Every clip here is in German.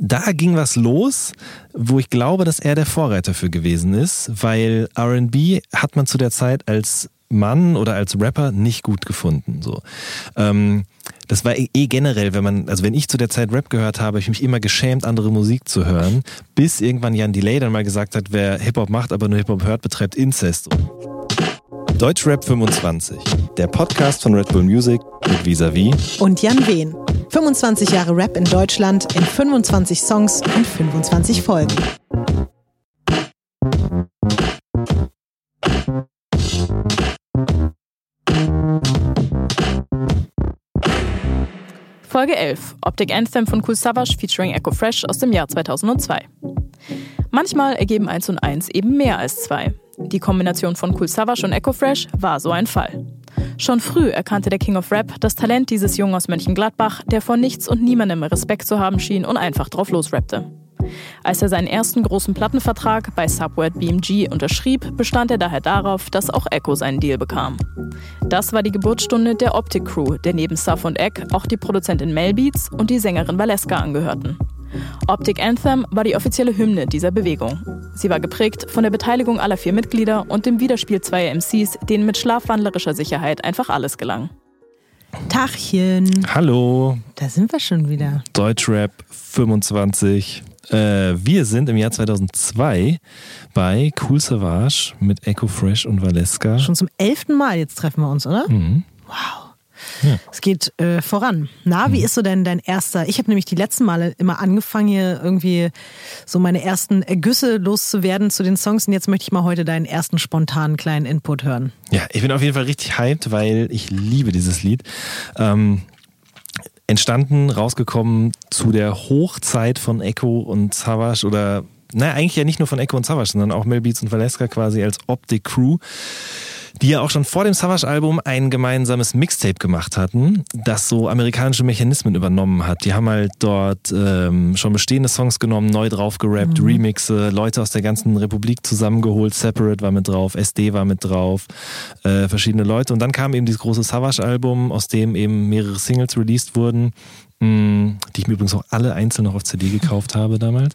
da ging was los, wo ich glaube, dass er der Vorreiter für gewesen ist, weil RB hat man zu der Zeit als Mann oder als Rapper nicht gut gefunden. So. Ähm, das war eh, generell, wenn man, also wenn ich zu der Zeit Rap gehört habe, ich mich immer geschämt, andere Musik zu hören, bis irgendwann Jan Delay dann mal gesagt hat, wer Hip-Hop macht, aber nur Hip-Hop hört, betreibt Inzest. Deutschrap 25, der Podcast von Red Bull Music mit Visavi und Jan Wehn. 25 Jahre Rap in Deutschland in 25 Songs und 25 Folgen. Folge 11, Optic Anthem von Cool Savage featuring Echo Fresh aus dem Jahr 2002. Manchmal ergeben 1 und 1 eben mehr als 2. Die Kombination von Cool Savage und Echo Fresh war so ein Fall. Schon früh erkannte der King of Rap das Talent dieses Jungen aus Mönchengladbach, der vor nichts und niemandem Respekt zu haben schien und einfach drauf losrappte. Als er seinen ersten großen Plattenvertrag bei Subword BMG unterschrieb, bestand er daher darauf, dass auch Echo seinen Deal bekam. Das war die Geburtsstunde der Optic Crew, der neben Suff und Egg auch die Produzentin Mel Beats und die Sängerin Valeska angehörten. Optic Anthem war die offizielle Hymne dieser Bewegung. Sie war geprägt von der Beteiligung aller vier Mitglieder und dem Widerspiel zweier MCs, denen mit schlafwandlerischer Sicherheit einfach alles gelang. Tachchen. Hallo. Da sind wir schon wieder. Deutschrap 25. Äh, wir sind im Jahr 2002 bei Cool Savage mit Echo Fresh und Valeska. Schon zum elften Mal jetzt treffen wir uns, oder? Mhm. Wow. Ja. Es geht äh, voran. Na, wie mhm. ist so denn dein erster? Ich habe nämlich die letzten Male immer angefangen, hier irgendwie so meine ersten Ergüsse loszuwerden zu den Songs. Und jetzt möchte ich mal heute deinen ersten spontanen kleinen Input hören. Ja, ich bin auf jeden Fall richtig hyped, weil ich liebe dieses Lied. Ähm, entstanden, rausgekommen zu der Hochzeit von Echo und Savage oder naja, eigentlich ja nicht nur von Echo und Savage, sondern auch Mel Beats und Valeska quasi als Optic Crew die ja auch schon vor dem Savage-Album ein gemeinsames Mixtape gemacht hatten, das so amerikanische Mechanismen übernommen hat. Die haben halt dort ähm, schon bestehende Songs genommen, neu drauf gerappt, mhm. Remixe, Leute aus der ganzen Republik zusammengeholt, Separate war mit drauf, SD war mit drauf, äh, verschiedene Leute. Und dann kam eben dieses große Savage-Album, aus dem eben mehrere Singles released wurden, mh, mm, die ich mir übrigens auch alle einzeln noch auf CD gekauft habe damals.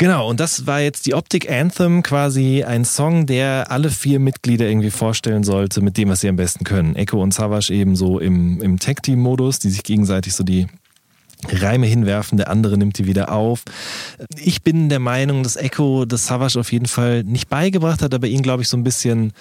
Genau, und das war jetzt die Optic Anthem, quasi ein Song, der alle vier Mitglieder irgendwie vorstellen sollte mit dem, was sie am besten können. Echo und Savage eben so im, im Tag-Team-Modus, die sich gegenseitig so die Reime hinwerfen, der andere nimmt die wieder auf. Ich bin der Meinung, dass Echo das Savage auf jeden Fall nicht beigebracht hat, aber ihn, glaube ich, so ein bisschen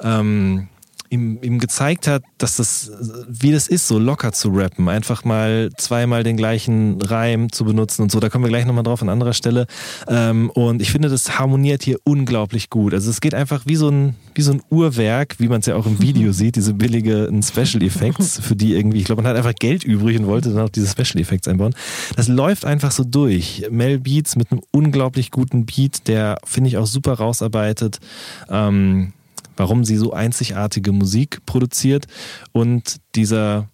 ähm, ihm, ihm gezeigt hat, dass das, wie das ist, so locker zu rappen. Einfach mal zweimal den gleichen Reim zu benutzen und so. Da kommen wir gleich nochmal drauf an anderer Stelle. Ähm, und ich finde, das harmoniert hier unglaublich gut. Also es geht einfach wie so ein, wie so ein Uhrwerk, wie man es ja auch im Video sieht, diese billigen Special Effects, für die irgendwie, ich glaube, man hat einfach Geld übrig und wollte dann auch diese Special Effects einbauen. Das läuft einfach so durch. Mel Beats mit einem unglaublich guten Beat, der, finde ich, auch super rausarbeitet. Ähm, warum sie so einzigartige Musik produziert und dieser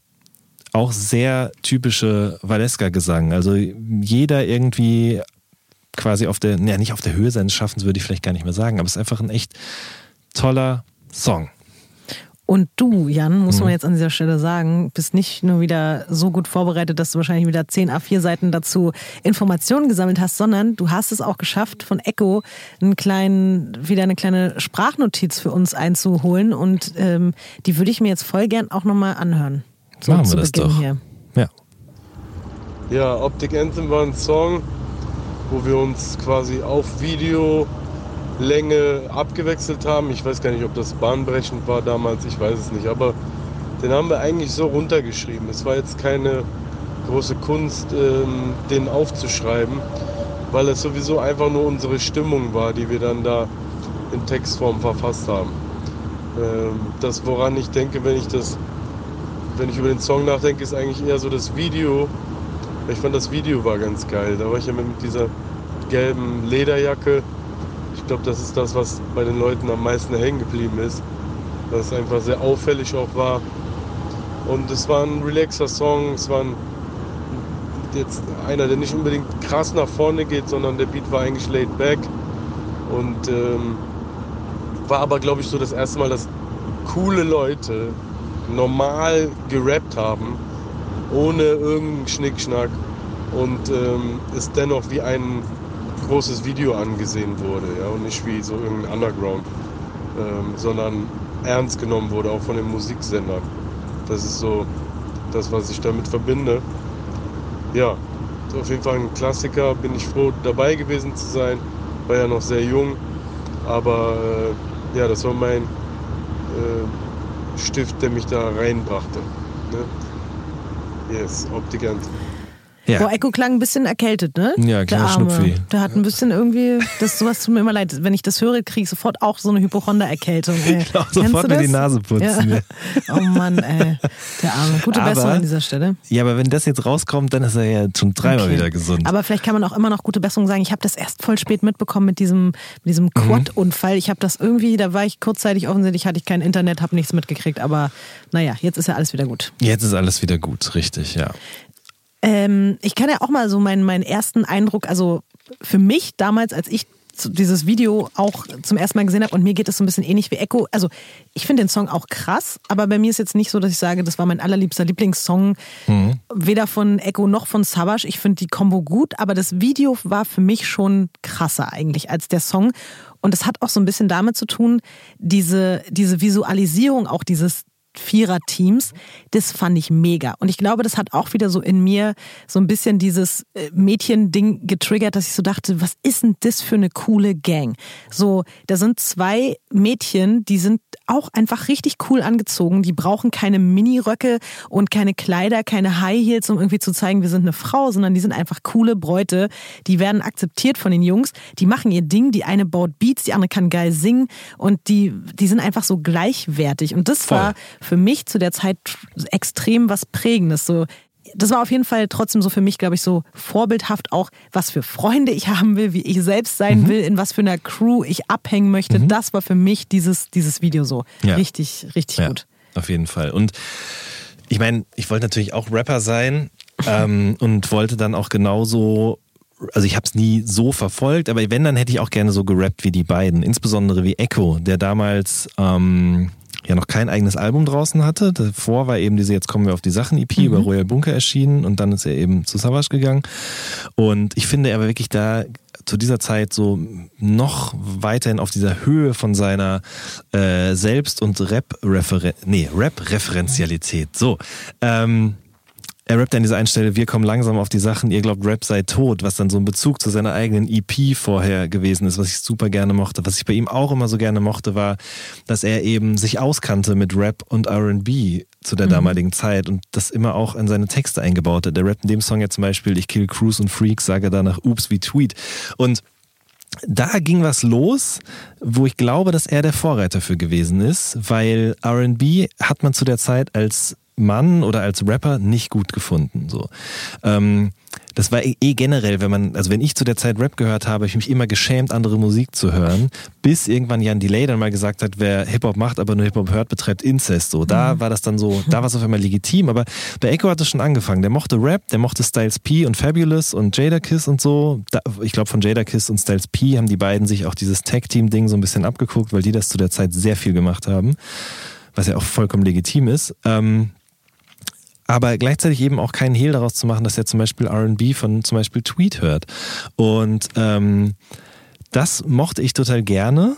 auch sehr typische Valeska-Gesang. Also jeder irgendwie quasi auf der, ja nicht auf der Höhe seines Schaffens würde ich vielleicht gar nicht mehr sagen, aber es ist einfach ein echt toller Song. Und du, Jan, muss man mhm. jetzt an dieser Stelle sagen, bist nicht nur wieder so gut vorbereitet, dass du wahrscheinlich wieder 10 A4-Seiten dazu Informationen gesammelt hast, sondern du hast es auch geschafft, von Echo einen kleinen, wieder eine kleine Sprachnotiz für uns einzuholen. Und ähm, die würde ich mir jetzt voll gern auch nochmal anhören. So Machen wir das Beginn doch. Hier. Ja. Ja, Optic Anthem war ein Song, wo wir uns quasi auf Video Länge abgewechselt haben. Ich weiß gar nicht, ob das bahnbrechend war damals, ich weiß es nicht. Aber den haben wir eigentlich so runtergeschrieben. Es war jetzt keine große Kunst, ähm, den aufzuschreiben, weil es sowieso einfach nur unsere Stimmung war, die wir dann da in Textform verfasst haben. Ähm, das, woran ich denke, wenn ich das, wenn ich über den Song nachdenke, ist eigentlich eher so das Video. Ich fand das Video war ganz geil. Da war ich ja mit dieser gelben Lederjacke glaube, das ist das, was bei den Leuten am meisten hängen geblieben ist. Dass es einfach sehr auffällig auch war. Und es war ein relaxer Song. Es war ein, jetzt einer, der nicht unbedingt krass nach vorne geht, sondern der Beat war eigentlich laid back. Und ähm, war aber, glaube ich, so das erste Mal, dass coole Leute normal gerappt haben, ohne irgendeinen Schnickschnack. und ähm, es dennoch wie ein großes Video angesehen wurde ja, und nicht wie so irgendein Underground, ähm, sondern ernst genommen wurde, auch von den Musiksendern. Das ist so das, was ich damit verbinde. Ja, auf jeden Fall ein Klassiker, bin ich froh dabei gewesen zu sein, war ja noch sehr jung, aber äh, ja, das war mein äh, Stift, der mich da reinbrachte. Ne? Yes, Optikant. Ja. Boah, Echo klang ein bisschen erkältet, ne? Ja, kleiner Schnupfi. Der hat ein bisschen irgendwie, das sowas tut mir immer leid. Wenn ich das höre, kriege ich sofort auch so eine Hypochonder-Erkältung. Genau, sofort mir die Nase putzen. Ja. Oh Mann, ey. Der Arme. Gute aber, Besserung an dieser Stelle. Ja, aber wenn das jetzt rauskommt, dann ist er ja schon dreimal okay. wieder gesund. Aber vielleicht kann man auch immer noch gute Besserung sagen. Ich habe das erst voll spät mitbekommen mit diesem, mit diesem mhm. Quad-Unfall. Ich habe das irgendwie, da war ich kurzzeitig offensichtlich, hatte ich kein Internet, habe nichts mitgekriegt. Aber naja, jetzt ist ja alles wieder gut. Jetzt ist alles wieder gut, richtig, ja. Ähm, ich kann ja auch mal so meinen, meinen ersten Eindruck, also für mich damals, als ich dieses Video auch zum ersten Mal gesehen habe und mir geht es so ein bisschen ähnlich wie Echo. Also ich finde den Song auch krass, aber bei mir ist jetzt nicht so, dass ich sage, das war mein allerliebster Lieblingssong, mhm. weder von Echo noch von Savage. Ich finde die Combo gut, aber das Video war für mich schon krasser eigentlich als der Song. Und es hat auch so ein bisschen damit zu tun, diese, diese Visualisierung auch dieses Vierer-Teams, das fand ich mega. Und ich glaube, das hat auch wieder so in mir so ein bisschen dieses äh, Mädchen-Ding getriggert, dass ich so dachte, was ist denn das für eine coole Gang? So, da sind zwei Mädchen, die sind auch einfach richtig cool angezogen. Die brauchen keine Miniröcke und keine Kleider, keine High Heels, um irgendwie zu zeigen, wir sind eine Frau, sondern die sind einfach coole Bräute. Die werden akzeptiert von den Jungs. Die machen ihr Ding. Die eine baut Beats, die andere kann geil singen und die, die sind einfach so gleichwertig. Und das Voll. war für mich zu der Zeit extrem was Prägendes. So, das war auf jeden Fall trotzdem so für mich, glaube ich, so vorbildhaft auch, was für Freunde ich haben will, wie ich selbst sein mhm. will, in was für einer Crew ich abhängen möchte. Mhm. Das war für mich dieses, dieses Video so. Ja. Richtig, richtig ja, gut. Auf jeden Fall. Und ich meine, ich wollte natürlich auch Rapper sein ähm, und wollte dann auch genauso also ich habe es nie so verfolgt, aber wenn, dann hätte ich auch gerne so gerappt wie die beiden. Insbesondere wie Echo, der damals ähm, ja noch kein eigenes Album draußen hatte. Davor war eben diese Jetzt kommen wir auf die Sachen EP mhm. über Royal Bunker erschienen und dann ist er eben zu Savage gegangen. Und ich finde, er war wirklich da zu dieser Zeit so noch weiterhin auf dieser Höhe von seiner äh, Selbst- und Rap-Referenzialität. Nee, Rap-Referenzialität. So. Ähm, er rappt an dieser einen Stelle, wir kommen langsam auf die Sachen, ihr glaubt, Rap sei tot, was dann so ein Bezug zu seiner eigenen EP vorher gewesen ist, was ich super gerne mochte. Was ich bei ihm auch immer so gerne mochte, war, dass er eben sich auskannte mit Rap und RB zu der mhm. damaligen Zeit und das immer auch in seine Texte eingebaut hat. Der rappt in dem Song ja zum Beispiel, ich kill Cruise und Freaks, sage danach Oops wie Tweet. Und da ging was los, wo ich glaube, dass er der Vorreiter für gewesen ist, weil RB hat man zu der Zeit als Mann oder als Rapper nicht gut gefunden. So. Ähm, das war eh, eh generell, wenn man, also wenn ich zu der Zeit Rap gehört habe, habe ich mich immer geschämt, andere Musik zu hören, bis irgendwann Jan Delay dann mal gesagt hat, wer Hip-Hop macht, aber nur Hip-Hop hört, betreibt Inzest. So, da mhm. war das dann so, da war es auf einmal legitim, aber bei Echo hat es schon angefangen. Der mochte Rap, der mochte Styles P und Fabulous und Jada Kiss und so. Da, ich glaube, von Jada Kiss und Styles P haben die beiden sich auch dieses Tag-Team-Ding so ein bisschen abgeguckt, weil die das zu der Zeit sehr viel gemacht haben, was ja auch vollkommen legitim ist. Ähm, aber gleichzeitig eben auch keinen Hehl daraus zu machen, dass er zum Beispiel RB von zum Beispiel Tweet hört. Und ähm, das mochte ich total gerne.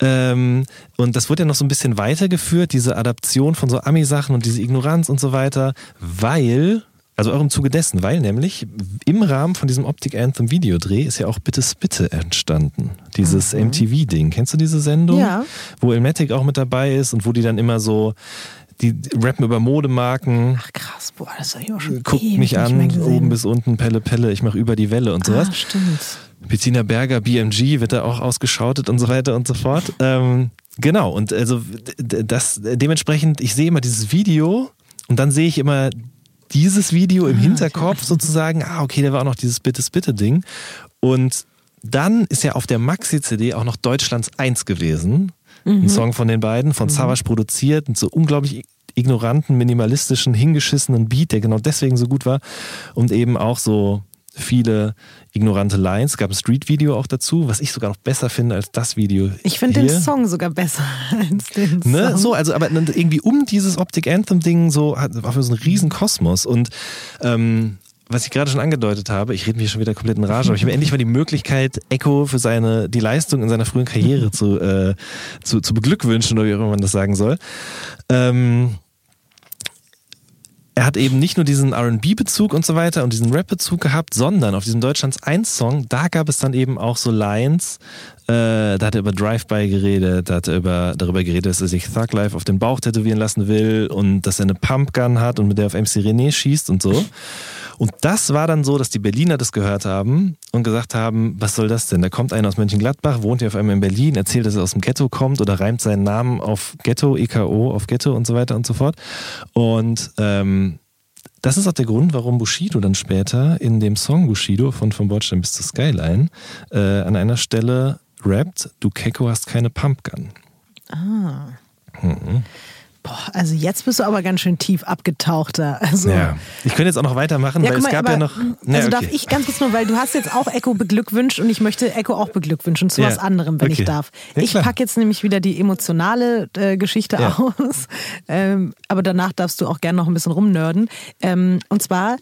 Ähm, und das wurde ja noch so ein bisschen weitergeführt, diese Adaption von so Ami-Sachen und diese Ignoranz und so weiter, weil, also auch im Zuge dessen, weil nämlich im Rahmen von diesem Optic Anthem Videodreh ist ja auch Bitte Spitte entstanden. Dieses mhm. MTV-Ding. Kennst du diese Sendung? Ja. Wo Elmatic auch mit dabei ist und wo die dann immer so die rappen über Modemarken. Ach krass, boah, das habe ich auch schon Guckt mich an, oben bis unten, Pelle, Pelle, ich mache über die Welle und sowas. Ah, stimmt. Bettina Berger, BMG, wird da auch ausgeschautet und so weiter und so fort. Ähm, genau, und also das dementsprechend, ich sehe immer dieses Video und dann sehe ich immer dieses Video im ah, Hinterkopf okay. sozusagen, ah, okay, da war auch noch dieses Bitte-Bitte-Ding. Und dann ist ja auf der Maxi-CD auch noch Deutschlands Eins gewesen. Mhm. Ein Song von den beiden, von mhm. Savage produziert, so unglaublich ignoranten, minimalistischen, hingeschissenen Beat, der genau deswegen so gut war. Und eben auch so viele ignorante Lines. Es gab ein Street-Video auch dazu, was ich sogar noch besser finde als das Video. Ich finde den Song sogar besser als den Song. Ne? So, also aber irgendwie um dieses Optic Anthem-Ding so war für so ein riesen Kosmos. Und ähm, was ich gerade schon angedeutet habe, ich rede mich schon wieder komplett in Rage, aber ich habe endlich mal die Möglichkeit, Echo für seine, die Leistung in seiner frühen Karriere zu, äh, zu, zu beglückwünschen, oder wie auch immer man das sagen soll. Ähm, er hat eben nicht nur diesen RB-Bezug und so weiter und diesen Rap-Bezug gehabt, sondern auf diesem Deutschlands 1-Song, da gab es dann eben auch so Lines, äh, da hat er über Drive-By geredet, da hat er über, darüber geredet, dass er sich Thug Life auf den Bauch tätowieren lassen will und dass er eine Pumpgun hat und mit der auf MC René schießt und so. Und das war dann so, dass die Berliner das gehört haben und gesagt haben, was soll das denn? Da kommt einer aus Mönchengladbach, wohnt hier auf einmal in Berlin, erzählt, dass er aus dem Ghetto kommt oder reimt seinen Namen auf Ghetto, EKO, auf Ghetto und so weiter und so fort. Und ähm, das ist auch der Grund, warum Bushido dann später in dem Song Bushido von Vom Bordstein bis zur Skyline äh, an einer Stelle rappt, du Keko hast keine Pumpgun. Ah. Mhm. Boah, also jetzt bist du aber ganz schön tief abgetauchter. Also, ja, ich könnte jetzt auch noch weitermachen, ja, weil mal, es gab ja noch. Ne, also okay. darf ich ganz kurz nur, weil du hast jetzt auch Echo beglückwünscht und ich möchte Echo auch beglückwünschen zu ja. was anderem, wenn okay. ich darf. Ja, ich packe jetzt nämlich wieder die emotionale äh, Geschichte aus, ähm, aber danach darfst du auch gerne noch ein bisschen rumnörden. Ähm, und zwar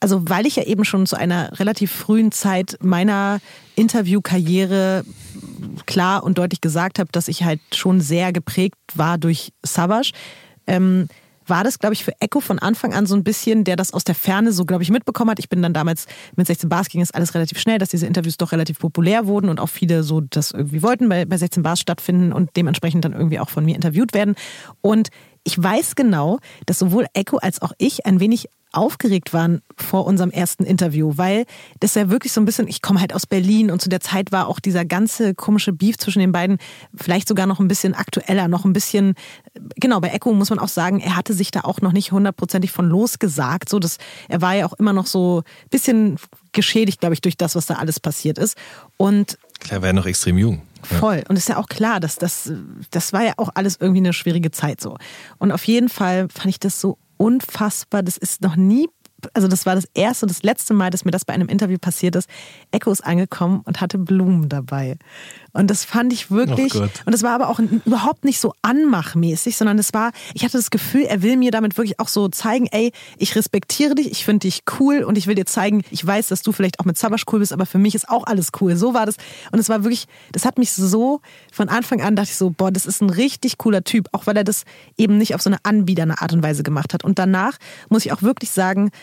also weil ich ja eben schon zu einer relativ frühen Zeit meiner Interviewkarriere klar und deutlich gesagt habe, dass ich halt schon sehr geprägt war durch Savage, ähm, war das, glaube ich, für Echo von Anfang an so ein bisschen, der das aus der Ferne so, glaube ich, mitbekommen hat. Ich bin dann damals mit 16 Bars ging es alles relativ schnell, dass diese Interviews doch relativ populär wurden und auch viele so das irgendwie wollten bei, bei 16 Bars stattfinden und dementsprechend dann irgendwie auch von mir interviewt werden. Und ich weiß genau, dass sowohl Echo als auch ich ein wenig aufgeregt waren vor unserem ersten Interview, weil das ja wirklich so ein bisschen, ich komme halt aus Berlin und zu der Zeit war auch dieser ganze komische Beef zwischen den beiden vielleicht sogar noch ein bisschen aktueller, noch ein bisschen, genau, bei Echo muss man auch sagen, er hatte sich da auch noch nicht hundertprozentig von losgesagt, so dass er war ja auch immer noch so ein bisschen geschädigt, glaube ich, durch das, was da alles passiert ist und Klar, war ja noch extrem jung. Voll. Und ist ja auch klar, dass das, das war ja auch alles irgendwie eine schwierige Zeit so. Und auf jeden Fall fand ich das so unfassbar. Das ist noch nie also das war das erste und das letzte Mal, dass mir das bei einem Interview passiert ist. Echo ist angekommen und hatte Blumen dabei. Und das fand ich wirklich, oh und das war aber auch überhaupt nicht so anmachmäßig, sondern es war, ich hatte das Gefühl, er will mir damit wirklich auch so zeigen, ey, ich respektiere dich, ich finde dich cool und ich will dir zeigen, ich weiß, dass du vielleicht auch mit Sabasch cool bist, aber für mich ist auch alles cool. So war das. Und es war wirklich, das hat mich so, von Anfang an dachte ich so, boah, das ist ein richtig cooler Typ, auch weil er das eben nicht auf so eine anbiedernde Art und Weise gemacht hat. Und danach muss ich auch wirklich sagen,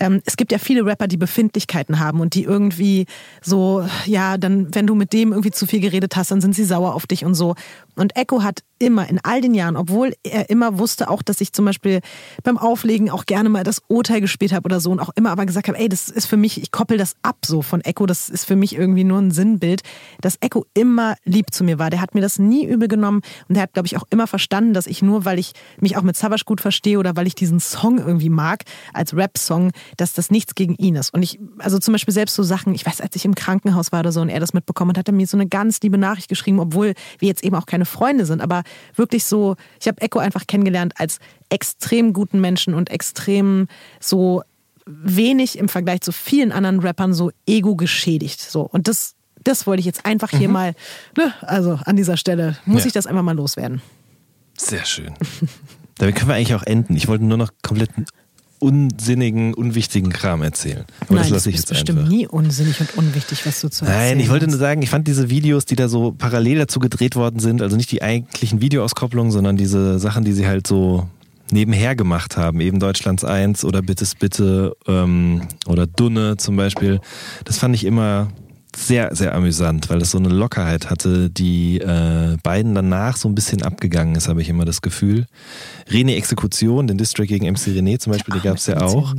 ähm, es gibt ja viele Rapper, die Befindlichkeiten haben und die irgendwie so, ja, dann, wenn du mit dem irgendwie zu viel geredet hast, dann sind sie sauer auf dich und so. Und Echo hat immer in all den Jahren, obwohl er immer wusste auch, dass ich zum Beispiel beim Auflegen auch gerne mal das Urteil gespielt habe oder so und auch immer aber gesagt habe, ey, das ist für mich, ich koppel das ab so von Echo, das ist für mich irgendwie nur ein Sinnbild, dass Echo immer lieb zu mir war. Der hat mir das nie übel genommen und der hat, glaube ich, auch immer verstanden, dass ich nur, weil ich mich auch mit Savage gut verstehe oder weil ich diesen Song irgendwie mag, als Rap-Song, dass das nichts gegen ihn ist. Und ich, also zum Beispiel selbst so Sachen, ich weiß, als ich im Krankenhaus war oder so und er das mitbekommen hat, hat er mir so eine ganz liebe Nachricht geschrieben, obwohl wir jetzt eben auch keine Freunde sind, aber wirklich so, ich habe Echo einfach kennengelernt als extrem guten Menschen und extrem so wenig im Vergleich zu vielen anderen Rappern so ego geschädigt. So. Und das, das wollte ich jetzt einfach hier mhm. mal, ne, also an dieser Stelle muss ja. ich das einfach mal loswerden. Sehr schön. Damit können wir eigentlich auch enden. Ich wollte nur noch komplett unsinnigen, unwichtigen Kram erzählen. Aber Nein, das lasse ich jetzt bestimmt einfach. nie unsinnig und unwichtig, was du zu erzählen Nein, ich wollte nur sagen, ich fand diese Videos, die da so parallel dazu gedreht worden sind, also nicht die eigentlichen Videoauskopplungen, sondern diese Sachen, die sie halt so nebenher gemacht haben, eben Deutschlands 1 oder Bittes Bitte ähm, oder Dunne zum Beispiel. Das fand ich immer sehr, sehr amüsant, weil es so eine Lockerheit hatte, die äh, beiden danach so ein bisschen abgegangen ist, habe ich immer das Gefühl. René Exekution, den District gegen MC René zum Beispiel, die gab es ja auch.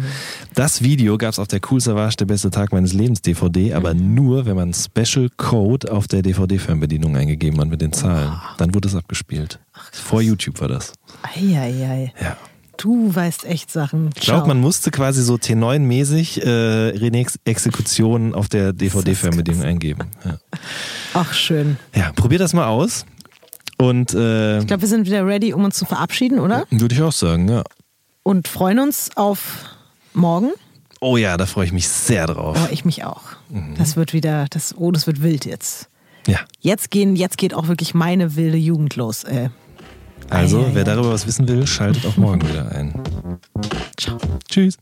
Das Video gab es auf der Cool Savage, der beste Tag meines Lebens DVD, aber nur, wenn man Special Code auf der DVD-Fernbedienung eingegeben hat mit den Zahlen. Dann wurde es abgespielt. Vor YouTube war das. Eieiei. Ja. Du weißt echt Sachen. Ich glaube, man musste quasi so T9-mäßig äh, René's Exekution auf der DVD-Fernbedienung eingeben. Ja. Ach, schön. Ja, probier das mal aus. Und, äh, ich glaube, wir sind wieder ready, um uns zu verabschieden, oder? Würde ich auch sagen, ja. Und freuen uns auf morgen. Oh ja, da freue ich mich sehr drauf. Oh, ich mich auch. Mhm. Das wird wieder, das, oh, das wird wild jetzt. Ja. Jetzt, gehen, jetzt geht auch wirklich meine wilde Jugend los. Ey. Also, Eieiei. wer darüber was wissen will, schaltet auch morgen wieder ein. Ciao. Tschüss.